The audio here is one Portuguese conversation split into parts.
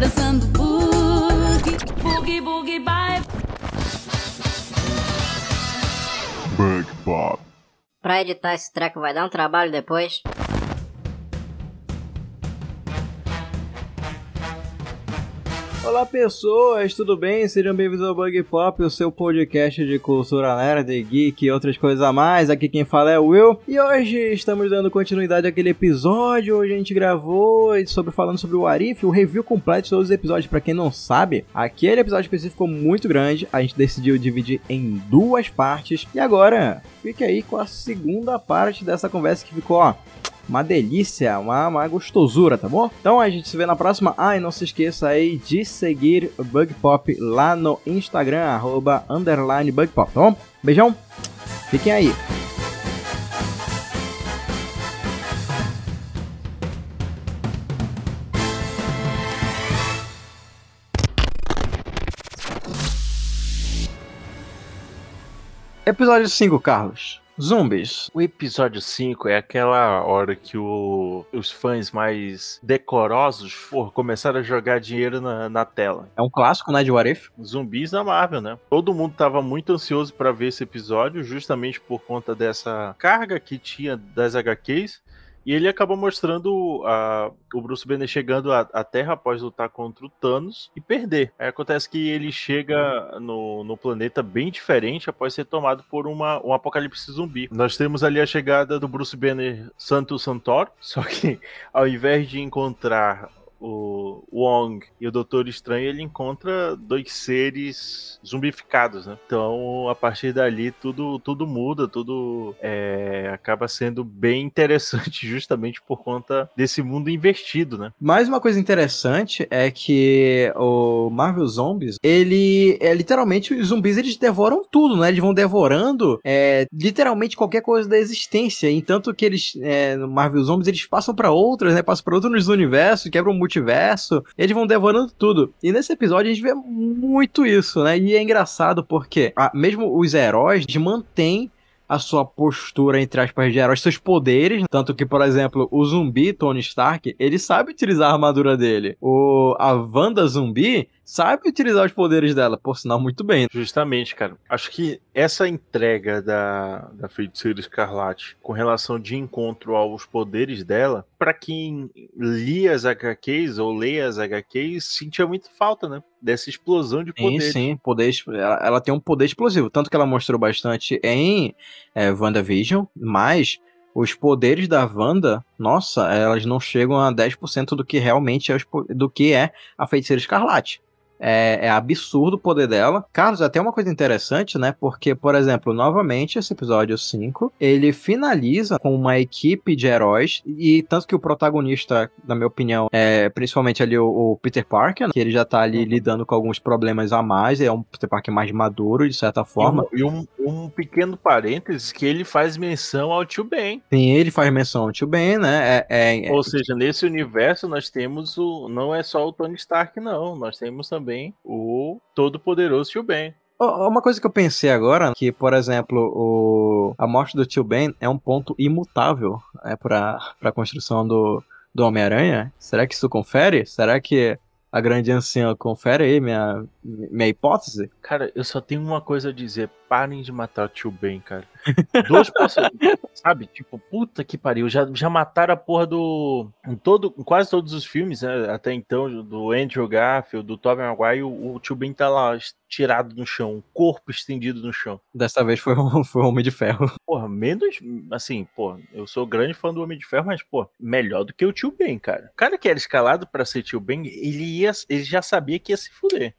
dançando boogie, boogie, boogie, bye. Bug Pop. Pra editar esse treco vai dar um trabalho depois. Olá pessoas, tudo bem? Sejam bem-vindos ao Bug Pop, o seu podcast de cultura nerd, geek e outras coisas a mais. Aqui quem fala é o Will. E hoje estamos dando continuidade àquele episódio. Hoje a gente gravou sobre falando sobre o Arif, o review completo de todos os episódios. Para quem não sabe, aquele episódio específico ficou muito grande. A gente decidiu dividir em duas partes. E agora, fique aí com a segunda parte dessa conversa que ficou, ó uma delícia, uma, uma gostosura, tá bom? Então a gente se vê na próxima. Ah, e não se esqueça aí de seguir o Bug Pop lá no Instagram, arroba underline Bug Pop, tá bom? Beijão, fiquem aí. Episódio 5, Carlos. Zumbis. O episódio 5 é aquela hora que o- os fãs mais decorosos for, começaram a jogar dinheiro na, na tela. É um clássico, né, de What If? Zumbis da Marvel, né? Todo mundo tava muito ansioso pra ver esse episódio, justamente por conta dessa carga que tinha das HQs. E ele acabou mostrando a- o Bruce Banner chegando à, à Terra após lutar contra o Thanos e perder. Aí acontece que ele chega no, no planeta bem diferente após ser tomado por uma, um apocalipse zumbi. Nós temos ali a chegada do Bruce Banner Santo Santor, só que ao invés de encontrar o Wong e o Doutor Estranho, ele encontra dois seres zumbificados, né? Então, a partir dali, tudo, tudo muda, tudo é, acaba sendo bem interessante, justamente por conta desse mundo investido, né? Mais uma coisa interessante é que o Marvel Zombies, ele é literalmente os zumbis eles devoram tudo, né? Eles vão devorando é, literalmente qualquer coisa da existência. E tanto que eles é, no Marvel Zombies eles passam pra outras, né? Passam pra outros universos, quebram o multiverso, eles vão devorando tudo. E nesse episódio a gente vê muito isso, né? E é engraçado porque ah, mesmo os heróis mantêm a sua postura, entre aspas, de herói, seus poderes. Tanto que, por exemplo, o zumbi, Tony Stark, ele sabe utilizar a armadura dele. O, a Wanda zumbi sabe utilizar os poderes dela, por sinal, muito bem. Justamente, cara. Acho que essa entrega da, da Feiticeira Escarlate com relação de encontro aos poderes dela, pra quem lia as HQs ou lê as HQs, sentia muito falta, né? Dessa explosão de Sim, poderes. sim, poder, es- ela, ela tem um poder explosivo. Tanto que ela mostrou bastante em é, WandaVision, mas os poderes da Wanda, nossa, elas não chegam a 10% do que realmente é, os do que é a Feiticeira Escarlate. É, é absurdo o poder dela. Carlos, até uma coisa interessante, né? Porque, por exemplo, novamente, esse episódio 5, ele finaliza com uma equipe de heróis, e tanto que o protagonista, na minha opinião, é principalmente ali o, o Peter Parker, né, que ele já tá ali lidando com alguns problemas a mais, é um Peter Parker mais maduro, de certa forma. E, um, e um, um pequeno parênteses que ele faz menção ao Tio Ben. Sim, ele faz menção ao Tio Ben, né? É, é- é- Ou seja, nesse universo nós temos o. Não é só o Tony Stark, não. Nós temos também o todo-poderoso Tio Ben. Uma coisa que eu pensei agora, que, por exemplo, o... a morte do Tio Ben é um ponto imutável é, para a construção do, do Homem-Aranha. Será que isso confere? Será que a grande anciã confere aí minha, minha hipótese? Cara, eu só tenho uma coisa a dizer. Parem de matar o Tio Ben, cara. Duas pessoas. sabe? Tipo, puta que pariu. Já, já mataram a porra do. Em, todo, em quase todos os filmes, né? Até então, do Andrew Garfield, do Tobey Maguire, o, o Tio Ben tá lá tirado no chão, um corpo estendido no chão. Dessa vez foi um, foi um Homem de Ferro. Porra, menos. Assim, pô, eu sou grande fã do Homem de Ferro, mas, pô, melhor do que o Tio Ben, cara. O cara que era escalado pra ser Tio Ben, ele, ia, ele já sabia que ia se fuder.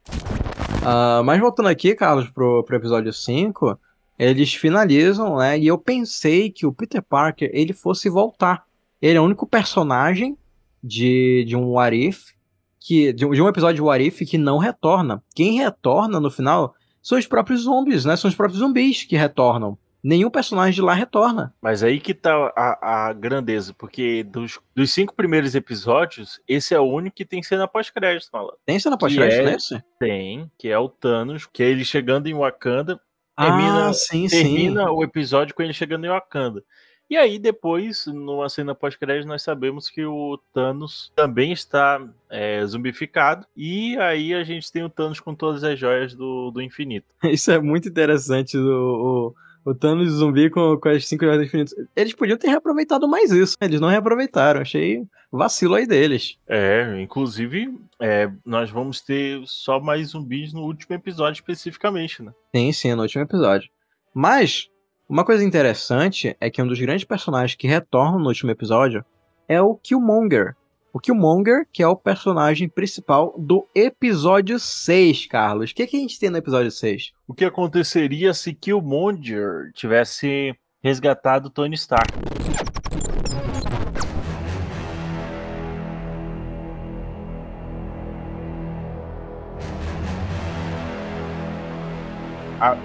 Ah, mas voltando aqui, Carlos, pro, pro episódio 5, eles finalizam, né? E eu pensei que o Peter Parker ele fosse voltar. Ele é o único personagem de, de um What If, que, de, um- de um episódio de What If que não retorna. Quem retorna no final são os próprios zombies, né? São os próprios zumbis que retornam. Nenhum personagem de lá retorna. Mas aí que tá a, a grandeza, porque dos, dos cinco primeiros episódios, esse é o único que tem cena pós-crédito, malandro. Tem cena pós-crédito é- nesse? Tem, que é o Thanos, que é ele chegando em Wakanda. Termina- ah, sim, Termina o episódio com ele chegando em Wakanda. E aí, depois, numa cena pós-crédito, nós sabemos que o Thanos também está é, zumbificado. E aí a gente tem o Thanos com todas as joias do, do infinito. Isso é muito interessante. O, o, o Thanos zumbi com, com as cinco joias do infinito. Eles podiam ter reaproveitado mais isso. Eles não reaproveitaram. Achei vacilo aí deles. É, inclusive, é, nós vamos ter só mais zumbis no último episódio especificamente, né? Sim, sim, no último episódio. Mas, uma coisa interessante é que um dos grandes personagens que retornam no último episódio é o Killmonger. O Killmonger, que é o personagem principal do episódio 6, Carlos. O que, que a gente tem no episódio 6? O que aconteceria se Killmonger tivesse resgatado Tony Stark?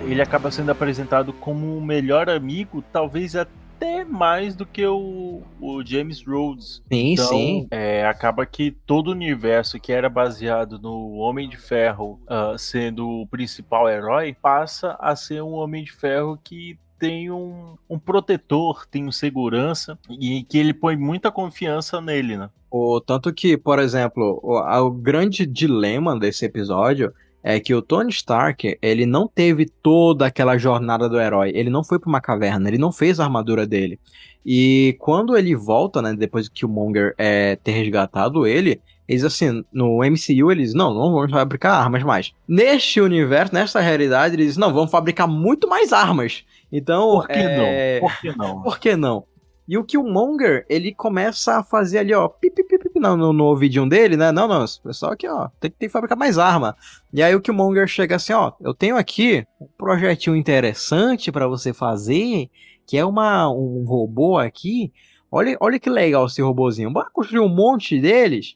ele acaba sendo apresentado como o melhor amigo, talvez até mais do que o, o James Rhodes. Sim, Então, sim. é, acaba que todo o universo que era baseado no Homem de Ferro ah, sendo o principal herói passa a ser um Homem de Ferro que tem um, um protetor, tem um segurança e que ele põe muita confiança nele, né? O, tanto que, por exemplo, o, o grande dilema desse episódio é que o Tony Stark, ele não teve toda aquela jornada do herói. Ele não foi pra uma caverna, ele não fez a armadura dele. E quando ele volta, né, depois que o Monger é, ter resgatado ele, eles assim, no MCU eles, não, não vamos fabricar armas mais. Neste universo, nessa realidade, eles, não, vamos fabricar muito mais armas. Então, Por que é, não? Por que não? por que não? E o Killmonger, ele começa a fazer ali, ó, pip, no, no, no ouvidinho dele, né? Não, não, pessoal aqui, ó, tem, que- fabricar mais arma. E aí o Killmonger chega assim, ó, eu tenho aqui um projetinho interessante pra você fazer, que é uma, um robô aqui. Olha, olha que legal esse robozinho. Bora construir um monte deles.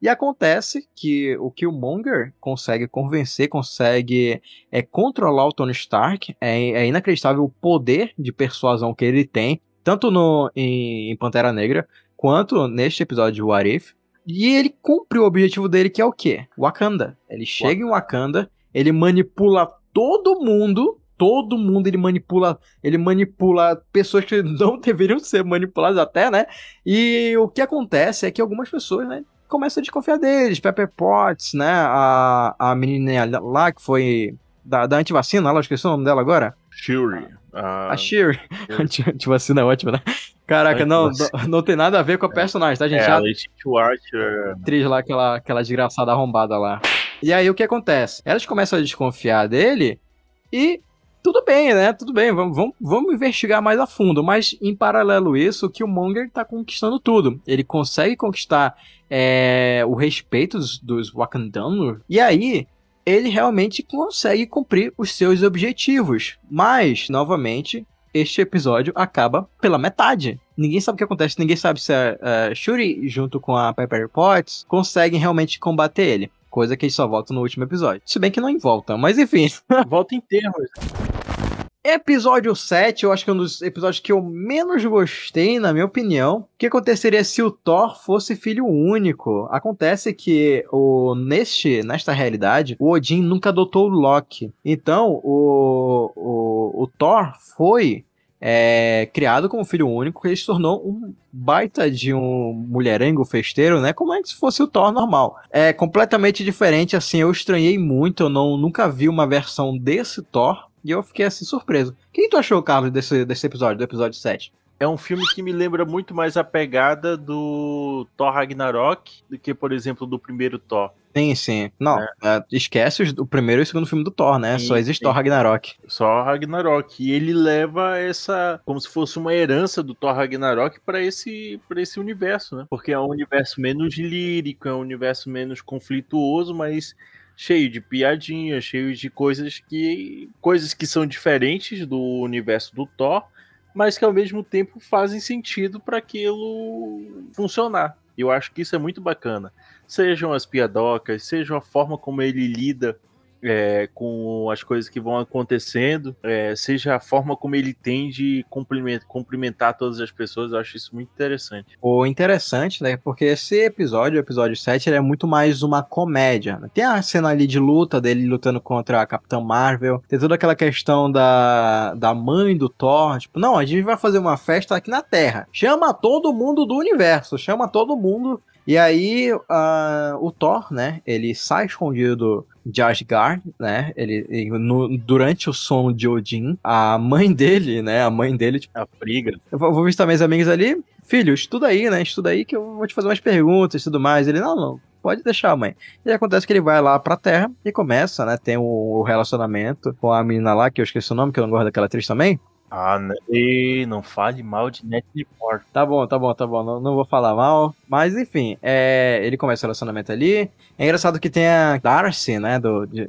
E acontece que o Killmonger consegue convencer, consegue é, controlar o Tony Stark. É, é inacreditável o poder de persuasão que ele tem, tanto no, em, em Pantera Negra, quanto neste episódio de What If. E ele cumpre o objetivo dele, que é o quê? Wakanda. Ele chega em Wakanda, ele manipula todo mundo. Todo mundo ele manipula, ele manipula pessoas que não deveriam ser manipuladas até, né? E o que acontece é que algumas pessoas, né, começam a desconfiar deles. Pepper Potts, né, a, a menina lá que foi da, da antivacina, ela esqueci o nome dela agora. Shuri. ah, A Shiri. Anti- Antivacina é ótima, né? Caraca, não, não, tem nada a ver com a personagem, tá, gente? é, Já a Letitia Archer. atriz lá, aquela, aquela desgraçada arrombada lá. E aí o que acontece? Elas começam a desconfiar dele e tudo bem, né? Tudo bem, vamos, vamos, vamos investigar mais a fundo. Mas em paralelo a isso, o Killmonger tá conquistando tudo. Ele consegue conquistar é, o respeito dos, dos Wakandanos. E aí ele realmente consegue cumprir os seus objetivos. Mas, novamente, este episódio acaba pela metade. Ninguém sabe o que acontece, ninguém sabe se a, a Shuri, junto com a Pepper Potts, conseguem realmente combater ele. Coisa que eles só voltam no último episódio. Se bem que não volta, mas enfim. Volta em termos. Episódio 7, eu acho que é um dos episódios que eu menos gostei, na minha opinião. O que aconteceria se o Thor fosse filho único? Acontece que o, neste, nesta realidade, o Odin nunca adotou o Loki. Então, o, o, o Thor foi é, criado como filho único ele se tornou um baita de um mulherengo festeiro, né? Como é que se fosse o Thor normal. É completamente diferente, assim, eu estranhei muito, eu não, nunca vi uma versão desse Thor. E eu fiquei assim surpreso. O que tu achou, Carlos, desse, desse episódio, do episódio 7? É um filme que me lembra muito mais a pegada do Thor Ragnarok do que, por exemplo, do primeiro Thor. Sim, sim. Não, é, esquece os- o primeiro e o segundo filme do Thor, né? Sim, Só existe sim. Thor Ragnarok. Só Ragnarok. E ele leva essa. como se fosse uma herança do Thor Ragnarok pra esse, pra esse universo, né? Porque é um universo menos lírico, é um universo menos conflituoso, mas cheio de piadinhas, cheio de coisas que. coisas que são diferentes do universo do Thor, mas que ao mesmo tempo fazem sentido para aquilo funcionar. Eu acho que isso é muito bacana. Sejam as piadocas, seja a forma como ele lida é, com as coisas que vão acontecendo, é, seja a forma como ele tem de cumprimentar, cumprimentar todas as pessoas, eu acho isso muito interessante. O interessante, né? Porque esse episódio, o episódio 7, ele é muito mais uma comédia. né? Tem a cena ali de luta dele lutando contra a Capitã Marvel. Tem toda aquela questão da, da mãe do Thor. Tipo, não, a gente vai fazer uma festa aqui na Terra. Chama todo mundo do universo. Chama todo mundo. E aí, ah, o Thor, né? Ele sai escondido de Asgard, né? Ele, ele- no- durante o sono de Odin, a mãe dele, né? A mãe dele, tipo, A briga. eu vou vou visitar meus amigos ali. Filho, estuda aí, né? Estuda aí que eu vou te fazer umas perguntas e tudo mais. Ele, não, não, pode deixar, mãe. E acontece que ele vai lá pra Terra e começa, né? Tem o, o relacionamento com a menina lá, que eu esqueci o nome, que eu não gosto daquela atriz também. Ah, e não fale mal de Natalie Portman. Tá bom, tá bom, tá bom. Não, não vou falar mal. Mas enfim, é, ele começa o relacionamento ali. É engraçado que tem a Darcy, né? Do, de,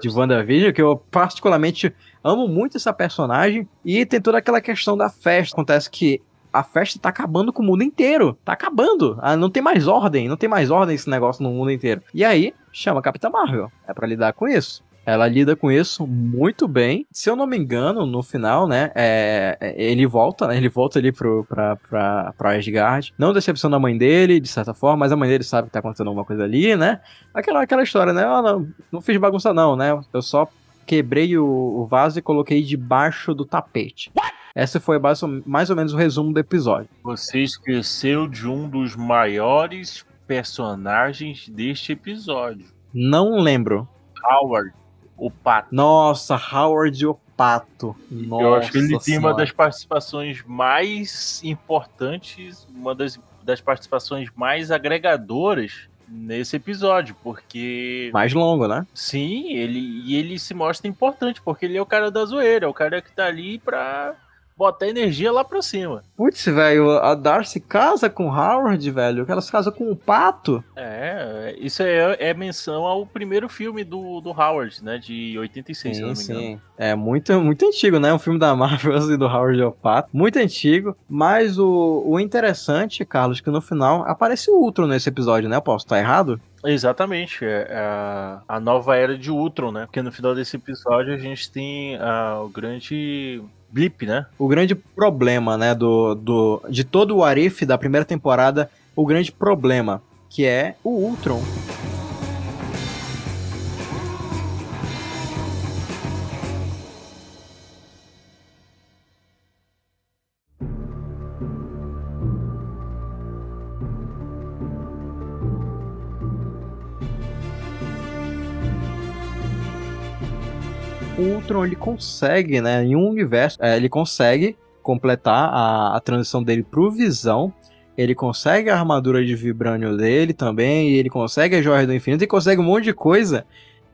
de WandaVision, que eu particularmente amo muito essa personagem. E tem toda aquela questão da festa. Acontece que a festa tá acabando com o mundo inteiro. Tá acabando. Ah, não tem mais ordem. Não tem mais ordem esse negócio no mundo inteiro. E aí, chama a Capitã Marvel. É pra lidar com isso. Ela lida com isso muito bem. Se eu não me engano, no final, né? é- é- ele volta, né? Ele volta ali pro, pra, pra, pra Asgard. Não decepciona a mãe dele, de certa forma, mas a mãe dele sabe que tá acontecendo alguma coisa ali, né? Aquela, aquela história, né? Ah, não, não fiz bagunça, não, né? Eu só quebrei o, o vaso e coloquei debaixo do tapete. Esse foi mais ou menos o resumo do episódio. Você esqueceu de um dos maiores personagens deste episódio. Não lembro. Howard, o pato. Nossa, Howard o Pato. Nossa Eu acho que ele tem uma Senhora. das participações mais importantes, uma das, das participações mais agregadoras nesse episódio, porque Mais longo, né? sim, ele e ele se mostra importante, porque ele é o cara da zoeira, é o cara que tá ali pra botar energia lá pra cima. Putz, velho, a Darcy casa com Howard, velho. Ela se casa com o Pato. É, isso é, é menção ao primeiro filme do, do Howard, né, de 86, se eu não me engano. É muito, muito antigo, né? Um filme da Marvel assim, do Howard o Pato. Muito antigo. Mas o, o interessante, Carlos, que no final aparece o Ultron nesse episódio, né? Eu posso estar errado? Exatamente, é a, a nova era de Ultron, né? Porque no final desse episódio a gente tem ah, o grande blip, né? O grande problema, né, do, do, de todo o Arif da primeira temporada, o grande problema, que é o Ultron. Ultron ele consegue, né, em um universo, é, ele consegue completar a, a transição dele pro Visão. Ele consegue a armadura de vibrânio dele também, ele consegue a joia do infinito e consegue um monte de coisa.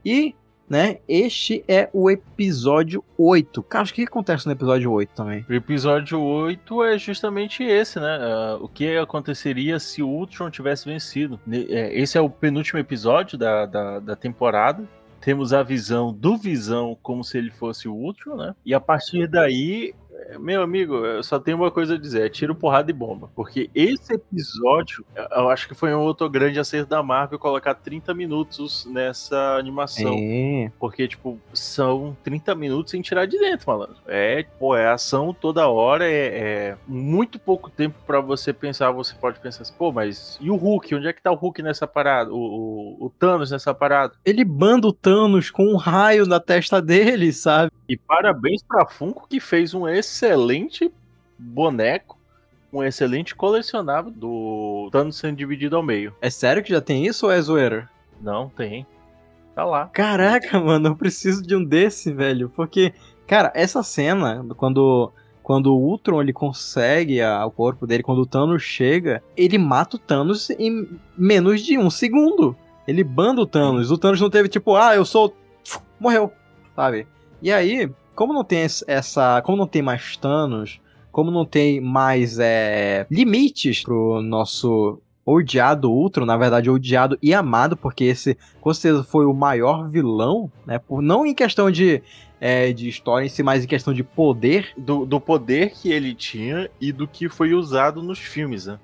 E, né, este é o episódio 8. Cara, o que acontece no episódio 8 também? O episódio 8 é justamente esse, né? Ah, o que aconteceria se o Ultron tivesse vencido. É, Esse é o penúltimo episódio da, da, da temporada. Temos a visão do Visão como se ele fosse o Ultron, né? E a partir daí, meu amigo, eu só tenho uma coisa a dizer: é tiro, porrada e bomba. Porque esse episódio, eu acho que foi um outro grande acerto da Marvel colocar 30 minutos nessa animação. É. Porque, tipo, são 30 minutos sem tirar de dentro, malandro. É, pô, é ação toda hora, é, é muito pouco tempo pra você pensar. Você pode pensar assim, pô, mas e o Hulk? Onde é que tá o Hulk nessa parada? O, o, o Thanos nessa parada? Ele banda o Thanos com um raio na testa dele, sabe? E parabéns pra Funko que fez um excelente boneco, um excelente colecionável do Thanos sendo dividido ao meio. É sério que já tem isso ou é zoeira? Não, tem. Tá lá. Caraca, mano, eu preciso de um desse, velho. Porque, cara, essa cena, quando, quando o Ultron ele consegue a- o corpo dele, quando o Thanos chega, ele mata o Thanos em menos de um segundo. Ele banda o Thanos. O Thanos não teve tipo, ah, eu sou. Morreu, sabe? E aí, como não tem essa. Como não tem mais Thanos, como não tem mais é, limites pro nosso odiado Ultron, na verdade, odiado e amado, porque esse com certeza foi o maior vilão, né? Por, não em questão de, é, de história em si, mas em questão de poder. do, do poder que ele tinha e do que foi usado nos filmes, né?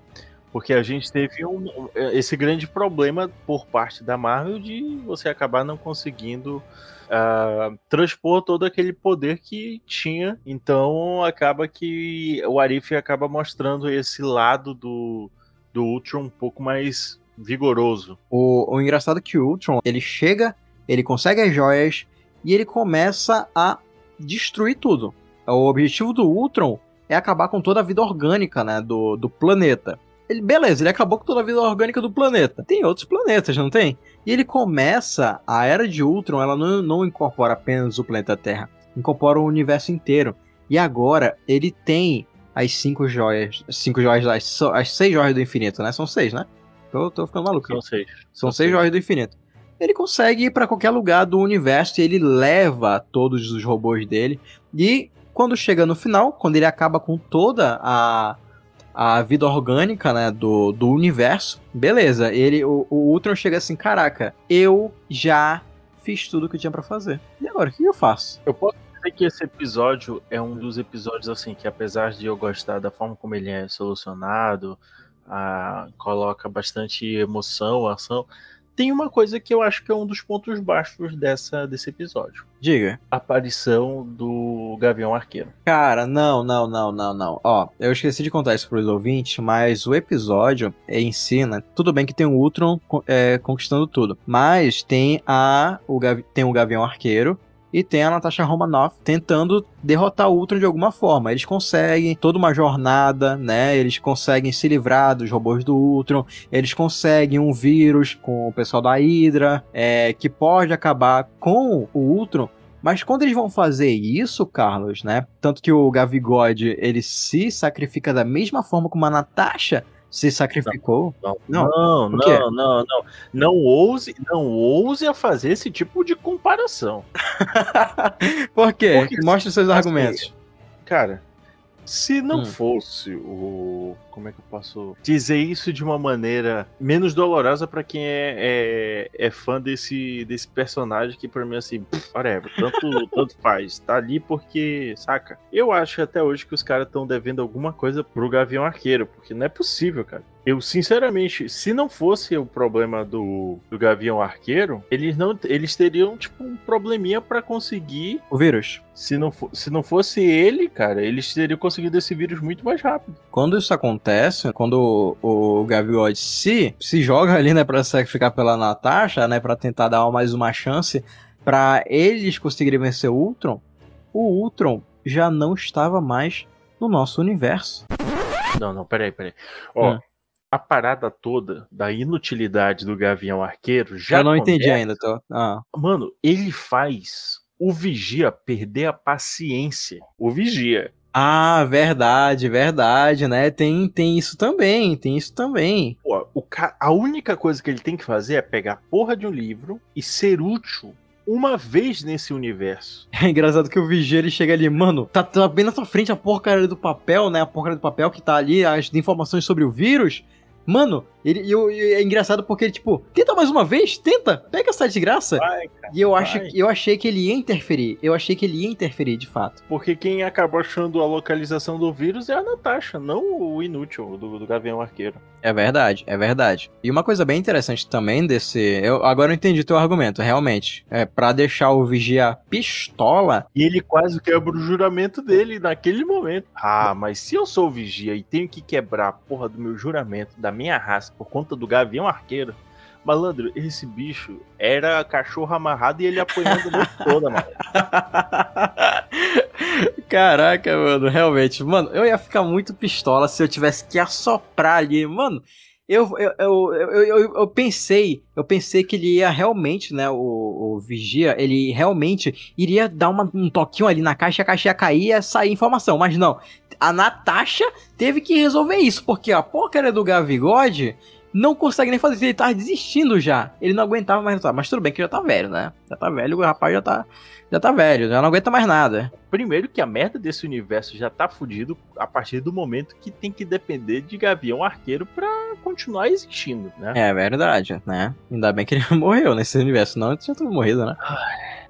Porque a gente teve um- esse grande problema por parte da Marvel de você acabar não conseguindo ah, transpor todo aquele poder que tinha. Então acaba que o Arif acaba mostrando esse lado do, do Ultron um pouco mais vigoroso. O, o engraçado é que o Ultron, ele chega, ele consegue as joias e ele começa a destruir tudo. O objetivo do Ultron é acabar com toda a vida orgânica, né, do, do planeta. Ele, beleza, ele acabou com toda a vida orgânica do planeta. Tem outros planetas, não tem? E ele começa, a Era de Ultron, ela não, não incorpora apenas o planeta Terra, incorpora o universo inteiro. E agora ele tem as cinco joias, cinco joias, as, as seis joias do infinito, né? São seis, né? Tô, tô ficando maluco. Não sei. São São seis seis. joias do infinito. Ele consegue ir pra qualquer lugar do universo e ele leva todos os robôs dele. E quando chega no final, quando ele acaba com toda a, a vida orgânica né, do, do universo, beleza. Ele, o, o Ultron chega assim: caraca, eu já fiz tudo o que tinha pra fazer. E agora, o que eu faço? Eu posso dizer que esse episódio é um dos episódios assim que apesar de eu gostar da forma como ele é solucionado, ah, coloca bastante emoção, ação, tem uma coisa que eu acho que é um dos pontos baixos dessa, desse episódio. Diga. A aparição do Gavião Arqueiro. Cara, não, não, não, não, não. Ó, eu esqueci de contar isso pros ouvintes, mas o episódio em si, né? Tudo bem que tem o Ultron é, conquistando tudo. Mas tem a. O, tem o Gavião Arqueiro. E tem a Natasha Romanoff tentando derrotar o Ultron de alguma forma. Eles conseguem toda uma jornada, né? Eles conseguem se livrar dos robôs do Ultron. Eles conseguem um vírus com o pessoal da Hydra, é, que pode acabar com o Ultron. Mas quando eles vão fazer isso, Carlos, né? Tanto que o Gavigode, ele se sacrifica da mesma forma como a Natasha se sacrificou. Não, Não, não, não, não, não. Não ouse, não ouse a fazer esse tipo de comparação. Por quê? Porque, Mostre seus assim, argumentos. Cara, se não Hum. fosse o. Como é que eu posso dizer isso de uma maneira menos dolorosa pra quem é, é, é fã desse, desse personagem que pra mim assim, pff, whatever, tanto, tanto faz. Tá ali porque, saca? Eu acho até hoje que os caras estão devendo alguma coisa pro Gavião Arqueiro, porque não é possível, cara. Eu, sinceramente, se não fosse o problema do, do Gavião Arqueiro, eles não eles teriam, tipo, um probleminha pra conseguir O vírus. se não, se não fosse ele, cara, eles teriam conseguido esse vírus muito mais rápido. Quando isso acontece, quando o, o Gavigode se, se joga ali, né, pra sacrificar pela Natasha, né, pra tentar dar mais uma chance pra eles conseguirem vencer o Ultron, o Ultron já não estava mais no nosso universo. Não, não, peraí, peraí. Ó, Hum. a parada toda da inutilidade do Gavião Arqueiro já. eu não entendi começa- ainda, tô. Ah. Mano, ele faz o Vigia perder a paciência. O Vigia. Ah, verdade, verdade, né? Tem, tem isso também, tem isso também. Pô, o ca... A única coisa que ele tem que fazer é pegar a porra de um livro e ser útil uma vez nesse universo. É engraçado que o Vigia ele chega ali, mano, tá, tá bem na tua frente a porcaria do papel, né? A porcaria do papel que tá ali, as informações sobre o vírus. Mano, ele, e e é engraçado porque ele, tipo, tenta mais uma vez, tenta, pega essa desgraça. Vai, cara. E eu, acho, eu achei que ele ia interferir, eu achei que ele ia interferir de fato. Porque quem acabou achando a localização do vírus é a Natasha, não o inútil do, do Gavião Arqueiro. É verdade, é verdade. E uma coisa bem interessante também desse. Eu, agora eu entendi teu argumento, realmente. É, pra deixar o Vigia pistola, E ele quase quebra o juramento dele naquele momento. Ah, mas se eu sou o vigia e tenho que quebrar a porra do meu juramento, da minha raça, por conta do gavião arqueiro, malandro, esse bicho era cachorro amarrado e ele apanhando a noite toda, mano. Caraca, mano, realmente. Mano, eu ia ficar muito pistola se eu tivesse que assoprar ali. Mano, eu, eu, eu, eu, eu, pensei, eu pensei que ele ia realmente, né, o, o Vigia, ele realmente iria dar uma- um toquinho ali na caixa, a caixa ia cair e ia sair informação. Mas não, a Natasha teve que resolver isso, porque a porcaria do Gavigode não consegue nem fazer ele tá desistindo já. Ele não aguentava mais lutar. Mas tudo bem que já tá velho, né? Já tá velho, o rapaz já tá, já tá velho, já não aguenta mais nada. Primeiro que a merda desse universo já tá fudido a partir do momento que tem que depender de gavião arqueiro pra continuar existindo, né? É verdade, né? Ainda bem que ele morreu nesse universo, senão ele tinha tudo morrido, né?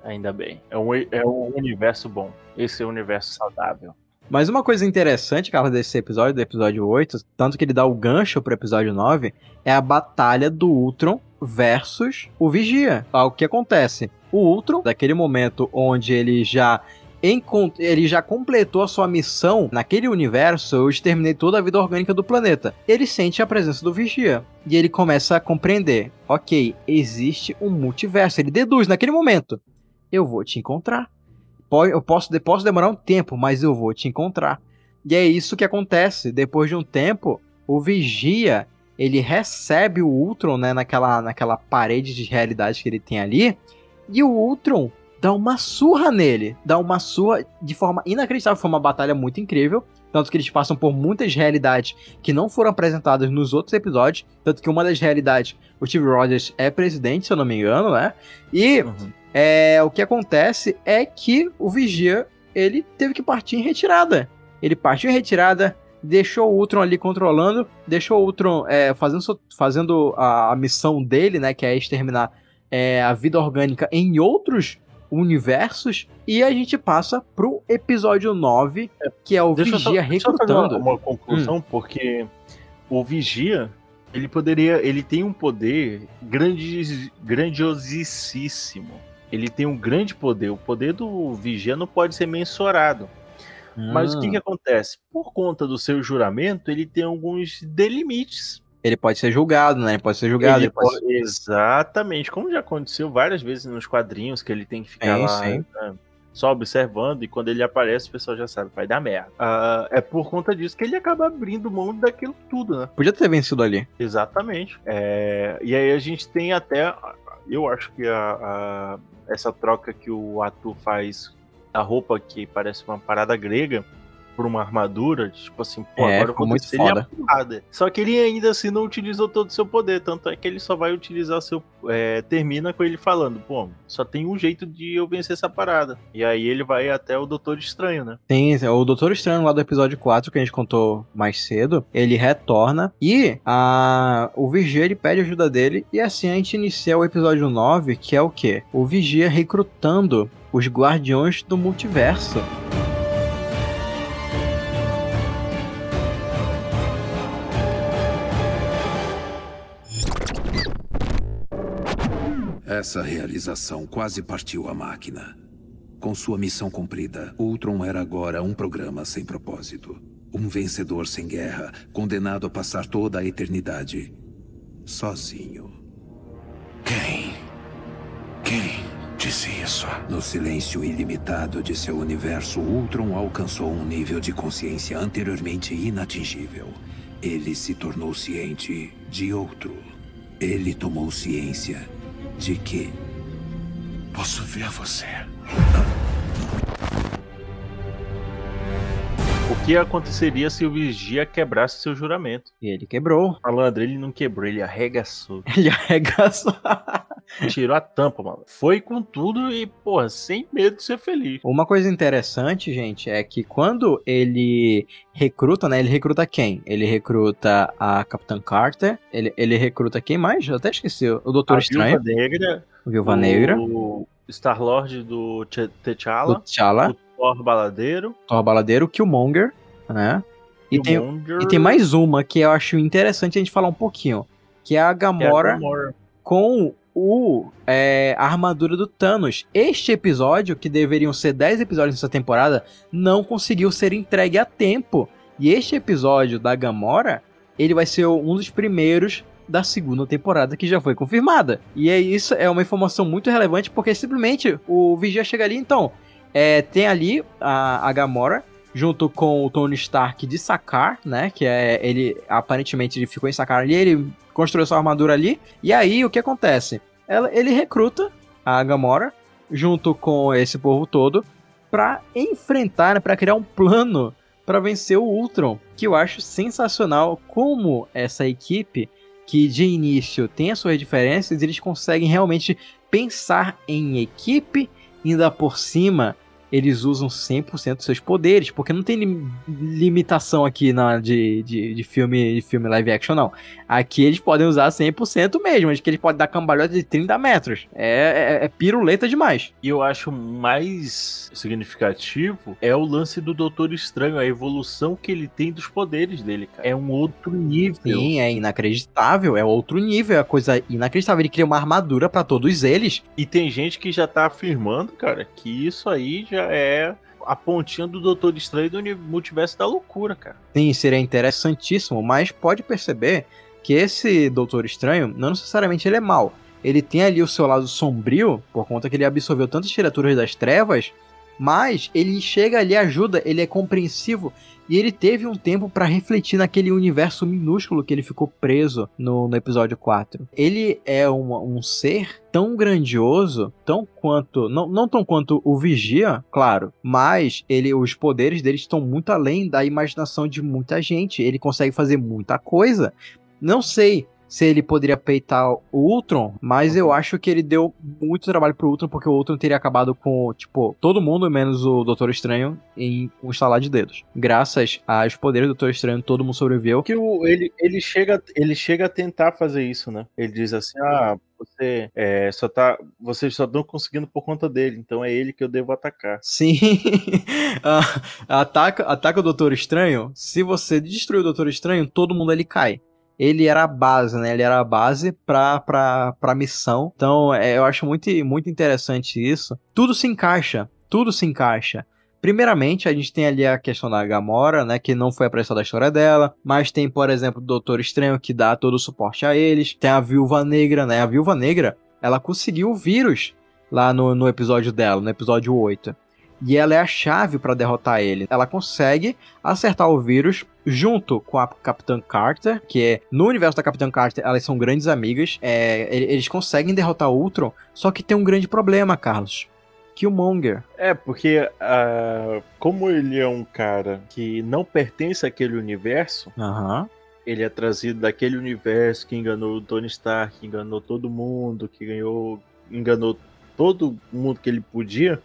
Ainda bem. É um, é um universo bom. Esse é um universo saudável. Mas uma coisa interessante, cara, desse episódio, do episódio 8, tanto que ele dá o gancho pro episódio 9, é a batalha do Ultron versus o Vigia. Ah, O que acontece? O Ultron, daquele momento onde ele já ele já completou a sua missão naquele universo, eu exterminei toda a vida orgânica do planeta. Ele sente a presença do Vigia. E ele começa a compreender: ok, existe um multiverso. Ele deduz naquele momento: eu vou te encontrar. Eu posso, posso demorar um tempo, mas eu vou te encontrar. E é isso que acontece. Depois de um tempo, o Vigia ele recebe o Ultron né, naquela, naquela parede de realidade que ele tem ali. E o Ultron dá uma surra nele. Dá uma surra de forma inacreditável. Foi uma batalha muito incrível. Tanto que eles passam por muitas realidades que não foram apresentadas nos outros episódios. Tanto que uma das realidades, o Steve Rogers é presidente, se eu não me engano, né? E Uhum. é, o que acontece é que o Vigia ele teve que partir em retirada. Ele partiu em retirada, deixou o Ultron ali controlando, deixou o Ultron é, fazendo, fazendo a, a missão dele, né? Que é exterminar é, a vida orgânica em outros universos. E a gente passa pro episódio 9, que é o Deixa eu só, Vigia deixa eu uma, recrutando. uma conclusão, porque o Vigia, ele poderia. Ele tem um poder grandi, grandiosíssimo. Ele tem um grande poder. O poder do Vigia não pode ser mensurado. Mas o que, que acontece? Por conta do seu juramento, ele tem alguns delimites. Ele pode ser julgado, né? Ele pode ser julgado. Ele ele pode- pode- Exatamente, como já aconteceu várias vezes nos quadrinhos, que ele tem que ficar Sim, lá sim. né, só observando, e quando ele aparece, o pessoal já sabe, vai dar merda. Ah, é por conta disso que ele acaba abrindo mão daquilo tudo, né? Podia ter vencido ali. Exatamente. É, e aí a gente tem até. Eu acho que a, a- essa troca que o ator faz da roupa que parece uma parada grega por uma armadura, tipo assim, pô, É, agora eu vou muito foda. porrada. Só que ele ainda assim não utilizou todo o seu poder, tanto é que ele só vai utilizar seu. é, termina com ele falando, pô, só tem um jeito de eu vencer essa parada. E aí ele vai até o Doutor Estranho, né? Tem o Doutor Estranho lá do episódio 4, que a gente contou mais cedo, ele retorna e a, o Vigia ele pede ajuda dele e assim a gente inicia o episódio 9, que é o quê? O Vigia recrutando os Guardiões do Multiverso. Essa realização quase partiu a máquina. Com sua missão cumprida, Ultron era agora um programa sem propósito. Um vencedor sem guerra, condenado a passar toda a eternidade sozinho. Quem? Quem disse isso? No silêncio ilimitado de seu universo, Ultron alcançou um nível de consciência anteriormente inatingível. Ele se tornou ciente de outro. Ele tomou ciência de que Posso ver você. O que aconteceria se o Vigia quebrasse seu juramento? E ele quebrou. Malandro, ele não quebrou, ele arregaçou. Ele arregaçou. Tirou a tampa, mano. Foi com tudo e, porra, sem medo de ser feliz. Uma coisa interessante, gente, é que quando ele recruta, né? Ele recruta quem? Ele recruta a Capitã Carter. Ele, ele recruta quem mais? Eu até esqueci. O Doutor a Estranho. Viúva Negra. Viúva Negra. O Star-Lord do T'Challa. T'Challa. O Thor Baladeiro. Thor Baladeiro, Killmonger, né? E tem, e tem mais uma que eu acho interessante a gente falar um pouquinho. Que é a que é a Gamora Gamora. com o é, a armadura do Thanos. Este episódio, que deveriam ser 10 episódios nessa temporada, não conseguiu ser entregue a tempo. E este episódio da Gamora, ele vai ser um dos primeiros da segunda temporada que já foi confirmada. E é isso, é uma informação muito relevante, porque simplesmente o Vigia chega ali, então, é, tem ali a, a Gamora, junto com o Tony Stark de Sakaar, né, que é, ele, aparentemente ele ficou em Sakaar ali, ele construiu sua armadura ali, e aí o que acontece? Ela, ele recruta a Gamora, junto com esse povo todo, pra enfrentar, né, pra criar um plano pra vencer o Ultron, que eu acho sensacional como essa equipe que de início tem as suas diferenças, eles conseguem realmente pensar em equipe, ainda por cima eles usam 100% dos seus poderes, porque não tem lim- limitação aqui na, de, de, de filme de filme live action, não. Aqui eles podem usar 100% mesmo, acho que eles podem dar cambalhota de 30 metros. É, é, é piruleta demais. E eu acho mais significativo é o lance do Doutor Estranho, a evolução que ele tem dos poderes dele, cara. É um outro nível. Sim, é inacreditável, é outro nível, é coisa inacreditável. Ele cria uma armadura pra todos eles. E tem gente que já tá afirmando, cara, que isso aí já é a pontinha do Doutor Estranho do multiverso da loucura, cara. Sim, seria interessantíssimo, mas pode perceber que esse Doutor Estranho, não necessariamente ele é mau. Ele tem ali o seu lado sombrio, por conta que ele absorveu tantas criaturas das trevas, mas ele chega ali, ajuda, ele é compreensivo e ele teve um tempo pra refletir naquele universo minúsculo que ele ficou preso no, no episódio 4. Ele é um ser tão grandioso, tão quanto. Não, não tão quanto o Vigia, claro, mas ele, os poderes dele estão muito além da imaginação de muita gente. Ele consegue fazer muita coisa. Não sei se ele poderia peitar o Ultron, mas eu acho que ele deu muito trabalho pro Ultron, porque o Ultron teria acabado com, tipo, todo mundo, menos o Doutor Estranho, em um estalar de dedos. Graças aos poderes do Doutor Estranho, todo mundo sobreviveu. Que o, ele, ele, chega, ele chega a tentar fazer isso, né? Ele diz assim: ah, você é, só tá. Vocês só estão conseguindo por conta dele, então é ele que eu devo atacar. Sim. Ah, ataca, ataca o Doutor Estranho. Se você destruir o Doutor Estranho, todo mundo ali cai. Ele era a base, né? Ele era a base pra, pra, pra missão. Então, é, eu acho muito, muito interessante isso. Tudo se encaixa. Tudo se encaixa. Primeiramente, a gente tem ali a questão da Gamora, né? Que não foi apressada a história dela. Mas tem, por exemplo, o Doutor Estranho que dá todo o suporte a eles. Tem a Viúva Negra, né? A Viúva Negra, ela conseguiu o vírus lá no, no episódio dela, no episódio 8. E ela é a chave para derrotar ele. Ela consegue acertar o vírus junto com a Capitã Carter, que é no universo da Capitã Carter, elas são grandes amigas. É, eles conseguem derrotar o Ultron, só que tem um grande problema, Carlos. Killmonger. É, porque ah, como ele é um cara que não pertence àquele universo, Aham. ele é trazido daquele universo que enganou o Tony Stark, que enganou todo mundo, que ganhou, enganou todo mundo que ele podia.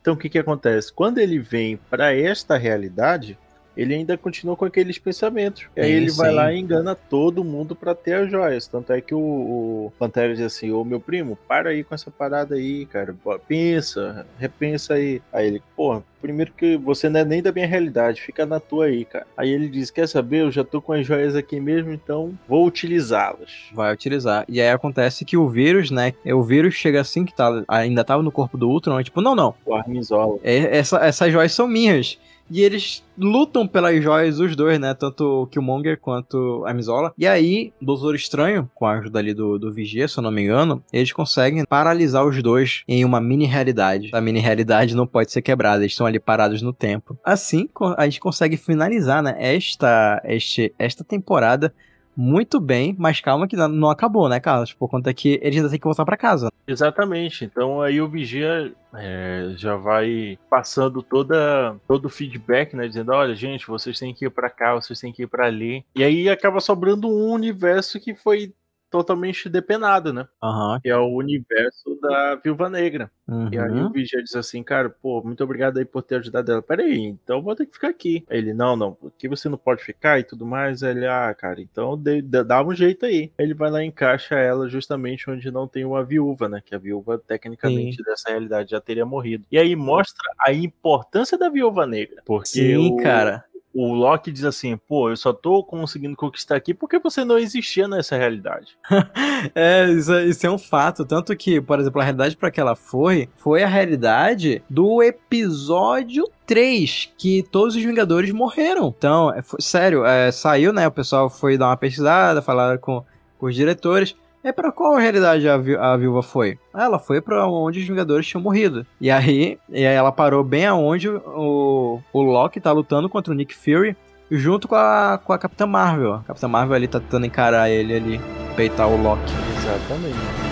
Então o que que acontece? Quando ele vem para esta realidade, ele ainda continua com aqueles pensamentos. E aí Sim, ele vai sim. lá e engana todo mundo para ter as joias. Tanto é que o, o Pantera diz assim: Ô meu primo, para aí com essa parada aí, cara. Pensa, repensa aí. Aí ele, porra, primeiro que você não é nem da minha realidade, fica na tua aí, cara. Aí ele diz: Quer saber? Eu já tô com as joias aqui mesmo, então vou utilizá-las. Vai utilizar. E aí acontece que o vírus, né? O vírus chega assim que tá, ainda tava no corpo do Ultron, é tipo, não, não. O Armizola. É, essa- essas joias são minhas. E eles lutam pelas joias, os dois, né? Tanto o Killmonger quanto a Mizola. E aí, o Doutor Estranho, com a ajuda ali do, do Vigia, se eu não me engano, eles conseguem paralisar os dois em uma mini-realidade. A mini-realidade não pode ser quebrada, eles estão ali parados no tempo. Assim, a gente consegue finalizar, né? Esta, este, esta temporada muito bem, mas calma que não- acabou, né, Carlos? Por conta que eles ainda têm que voltar pra casa. Exatamente. Então aí o Vigia é, já vai passando toda, todo o feedback, né? Dizendo, olha, gente, vocês têm que ir pra cá, vocês têm que ir pra ali. E aí acaba sobrando um universo que foi totalmente depenado, né? Aham. Que é o universo da Viúva Negra. E aí Uhum. o Vigia diz assim, cara, pô, muito obrigado aí por ter ajudado ela. Pera aí, então vou ter que ficar aqui. Aí ele, não, não, aqui você não pode ficar e tudo mais. Aí ele, ah, cara, então dá um jeito aí. Ele vai lá e encaixa ela justamente onde não tem uma viúva, né? Que a viúva, tecnicamente, dessa realidade já teria morrido. E aí mostra a importância da viúva negra. Porque Sim, o, cara. O Loki diz assim, pô, eu só tô conseguindo conquistar aqui porque você não existia nessa realidade. É, isso, é- isso é um fato. Tanto que, por exemplo, a realidade para que ela foi, foi a realidade do episódio 3, que todos os Vingadores morreram. Então, é, foi- sério, é, saiu, né? O pessoal foi dar uma pesquisada, falaram com, com os diretores. É pra qual realidade a, vi- a viúva foi? Ela foi pra onde os Vingadores tinham morrido. E aí, e aí ela parou bem aonde o, o Loki tá lutando contra o Nick Fury, junto com a, com a Capitã Marvel. A Capitã Marvel ali tá tentando encarar ele ali, peitar o Loki. Exatamente.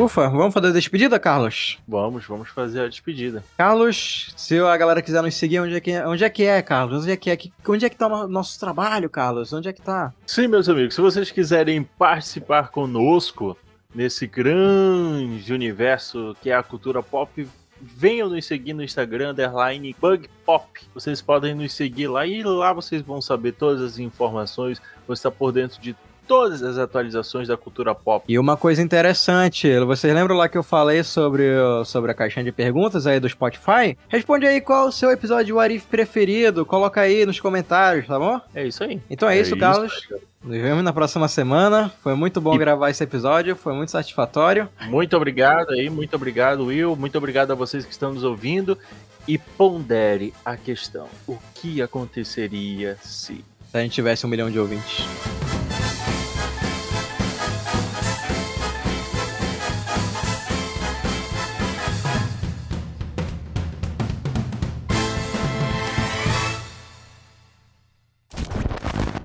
Ufa, vamos fazer a despedida, Carlos? Vamos, vamos fazer a despedida. Carlos, se a galera quiser nos seguir, onde é que é, onde é, que é Carlos? Onde é que é? Que- Onde é que tá o no- nosso trabalho, Carlos? Onde é que tá? Sim, meus amigos, se vocês quiserem participar conosco nesse grande universo que é a cultura pop, venham nos seguir no Instagram, underline Bug Pop. Vocês podem nos seguir lá e lá vocês vão saber todas as informações, vão estar por dentro de todas as atualizações da cultura pop. E uma coisa interessante, vocês lembram lá que eu falei sobre, sobre a caixinha de perguntas aí do Spotify? Responde aí qual o seu episódio de What If preferido, coloca aí nos comentários, tá bom? É isso aí. Então é, isso, Carlos. Nos vemos na próxima semana. Foi muito bom E- gravar esse episódio, foi muito satisfatório. Muito obrigado aí, muito obrigado, Will. Muito obrigado a vocês que estão nos ouvindo. E pondere a questão: o que aconteceria se? Se a gente tivesse um milhão de ouvintes.